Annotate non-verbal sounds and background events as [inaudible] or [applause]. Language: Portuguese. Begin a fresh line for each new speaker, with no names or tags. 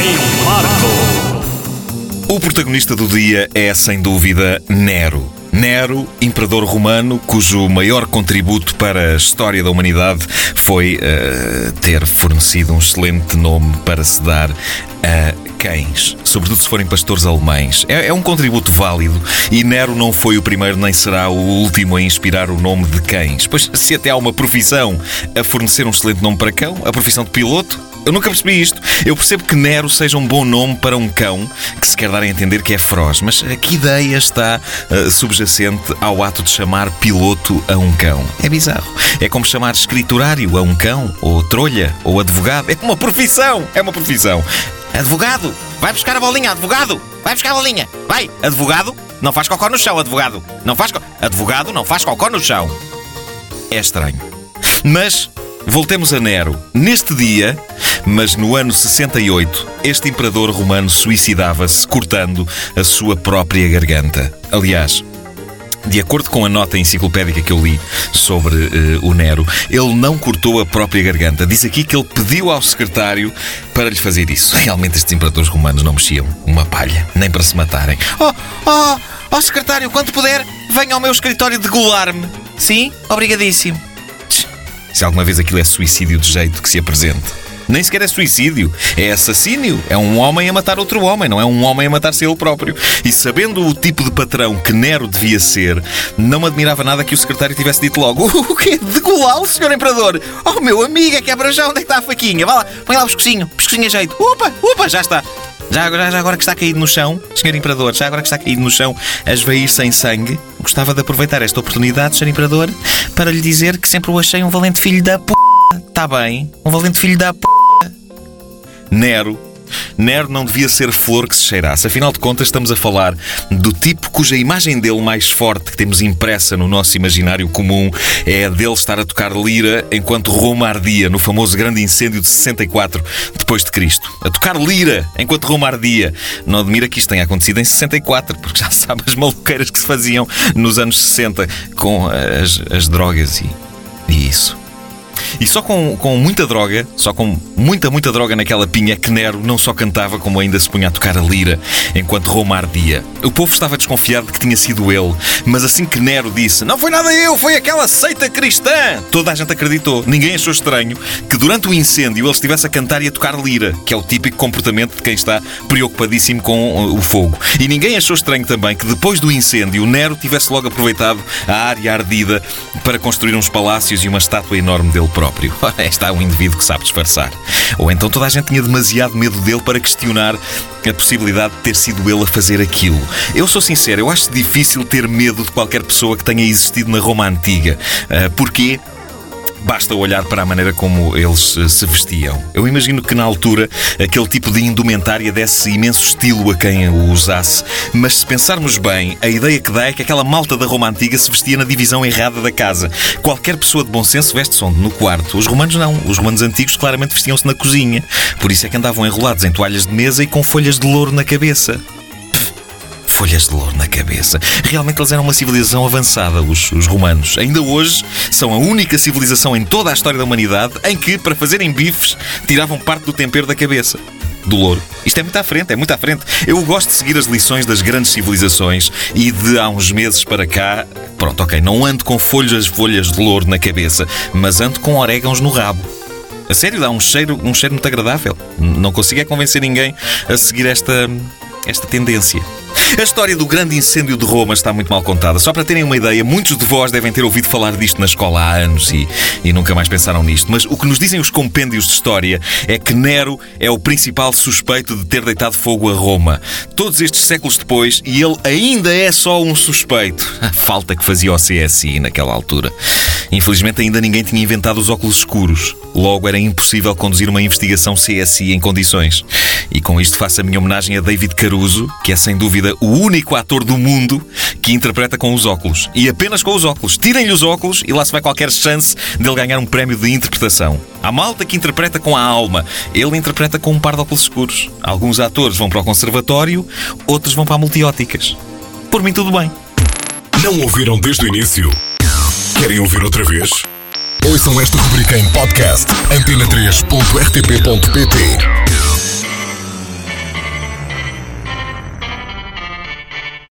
em Marco.
O protagonista do dia é, sem dúvida, Nero. Nero, imperador romano, cujo maior contributo para a história da humanidade foi uh, ter fornecido um excelente nome para se dar a cães, sobretudo se forem pastores alemães. É, é, um contributo válido e Nero não foi o primeiro nem será o último a inspirar o nome de cães. Pois se até há uma profissão a fornecer um excelente nome para cão, a profissão de piloto, eu nunca percebi isto. Eu percebo que Nero seja um bom nome para um cão que se quer dar a entender que é feroz, mas que ideia está uh, subjacente ao ato de chamar piloto a um cão? É bizarro. É como chamar escriturário a um cão, ou trolha, ou advogado. É uma profissão! É uma profissão. Advogado! Vai buscar a bolinha, advogado! Vai buscar a bolinha! Vai! Advogado! Não faz cocó no chão, advogado! Não faz co... Advogado não faz cocó no chão! É estranho. Mas Voltemos a Nero. Neste dia, mas no ano 68, este imperador romano suicidava-se cortando a sua própria garganta. Aliás, de acordo com a nota enciclopédica que eu li sobre uh, o Nero, ele não cortou a própria garganta. Diz aqui que ele pediu ao secretário para lhe fazer isso. Realmente estes imperadores romanos não mexiam uma palha, nem para se matarem. Oh, oh, oh secretário, quando puder, venha ao meu escritório degolar-me. Sim, obrigadíssimo se alguma vez aquilo é suicídio de jeito que se apresente. Nem sequer é suicídio, é assassínio. É um homem a matar outro homem, não é um homem a matar-se ele próprio. E sabendo o tipo de patrão que Nero devia ser, não admirava nada que o secretário tivesse dito logo: O quê? Degolá-lo, senhor imperador? Oh, meu amigo, é quebra já, onde é que está a faquinha? Vá lá, põe lá o pescocinho, pescocinho a jeito. Opa, opa, já está. Já agora, já agora que está caído no chão, senhor Imperador, já agora que está caído no chão a esvair sem sangue, gostava de aproveitar esta oportunidade, senhor Imperador, para lhe dizer que sempre o achei um valente filho da p. Está bem? Um valente filho da p. Nero Nero não devia ser flor que se cheirasse. Afinal de contas, estamos a falar do tipo cuja imagem dele mais forte que temos impressa no nosso imaginário comum é a dele estar a tocar lira enquanto Roma ardia no famoso grande incêndio de 64 depois de Cristo. A tocar lira enquanto Roma ardia. Não admira que isto tenha acontecido em 64, porque já [laughs] sabe as maluqueiras que se faziam nos anos 60 com as, as drogas e, e isso. E só com, com muita droga, só com muita, muita droga naquela pinha, que Nero não só cantava, como ainda se punha a tocar a lira enquanto Roma ardia. O povo estava desconfiado de que tinha sido ele, mas assim que Nero disse: Não foi nada eu, foi aquela seita cristã, toda a gente acreditou. Ninguém achou estranho que durante o incêndio ele estivesse a cantar e a tocar lira, que é o típico comportamento de quem está preocupadíssimo com uh, o fogo. E ninguém achou estranho também que depois do incêndio Nero tivesse logo aproveitado a área ardida para construir uns palácios e uma estátua enorme dele próprio [laughs] está um indivíduo que sabe disfarçar. Ou então toda a gente tinha demasiado medo dele para questionar a possibilidade de ter sido ele a fazer aquilo. Eu sou sincero, eu acho difícil ter medo de qualquer pessoa que tenha existido na Roma Antiga. Uh, porquê? Basta olhar para a maneira como eles eh, se vestiam. Eu imagino que na altura aquele tipo de indumentária desse imenso estilo a quem o usasse, mas se pensarmos bem, a ideia que dá é que aquela malta da Roma Antiga se vestia na divisão errada da casa. Qualquer pessoa de bom senso veste-se onde? No quarto. Os romanos não. Os romanos antigos claramente vestiam-se na cozinha. Por isso é que andavam enrolados em toalhas de mesa e com folhas de louro na cabeça folhas de louro na cabeça. Realmente eles eram uma civilização avançada, os, os, romanos. Ainda hoje são a única civilização em toda a história da humanidade em que, para fazerem bifes, tiravam parte do tempero da cabeça. Do louro. Isto é muito à frente, é muito à frente. Eu gosto de seguir as lições das grandes civilizações e de há uns meses para cá, pronto, ok, não ando com folhas, folhas de louro na cabeça, mas ando com orégãos no rabo. A sério, dá um cheiro, um cheiro muito agradável. Não consigo é convencer ninguém a seguir esta, esta tendência. A história do grande incêndio de Roma está muito mal contada. Só para terem uma ideia, muitos de vós devem ter ouvido falar disto na escola há anos e, e nunca mais pensaram nisto. Mas o que nos dizem os compêndios de história é que Nero é o principal suspeito de ter deitado fogo a Roma. Todos estes séculos depois, e ele ainda é só um suspeito. [laughs] A falta que fazia o CSI naquela altura. Infelizmente, ainda ninguém tinha inventado os óculos escuros. Logo, era impossível conduzir uma investigação CSI em condições. E com isto faço a minha homenagem a David Caruso, que é sem dúvida o único ator do mundo que interpreta com os óculos. E apenas com os óculos. Tirem-lhe os óculos e lá se vai qualquer chance dele ganhar um prémio de interpretação. Há malta que interpreta com a alma. Ele interpreta com um par de óculos escuros. Alguns atores vão para o conservatório, outros vão para a multióticas. Por mim, tudo bem.
Não ouviram desde o início? Querem ouvir outra vez? Ouçam esta rubrica em podcast antena3.rtp.pt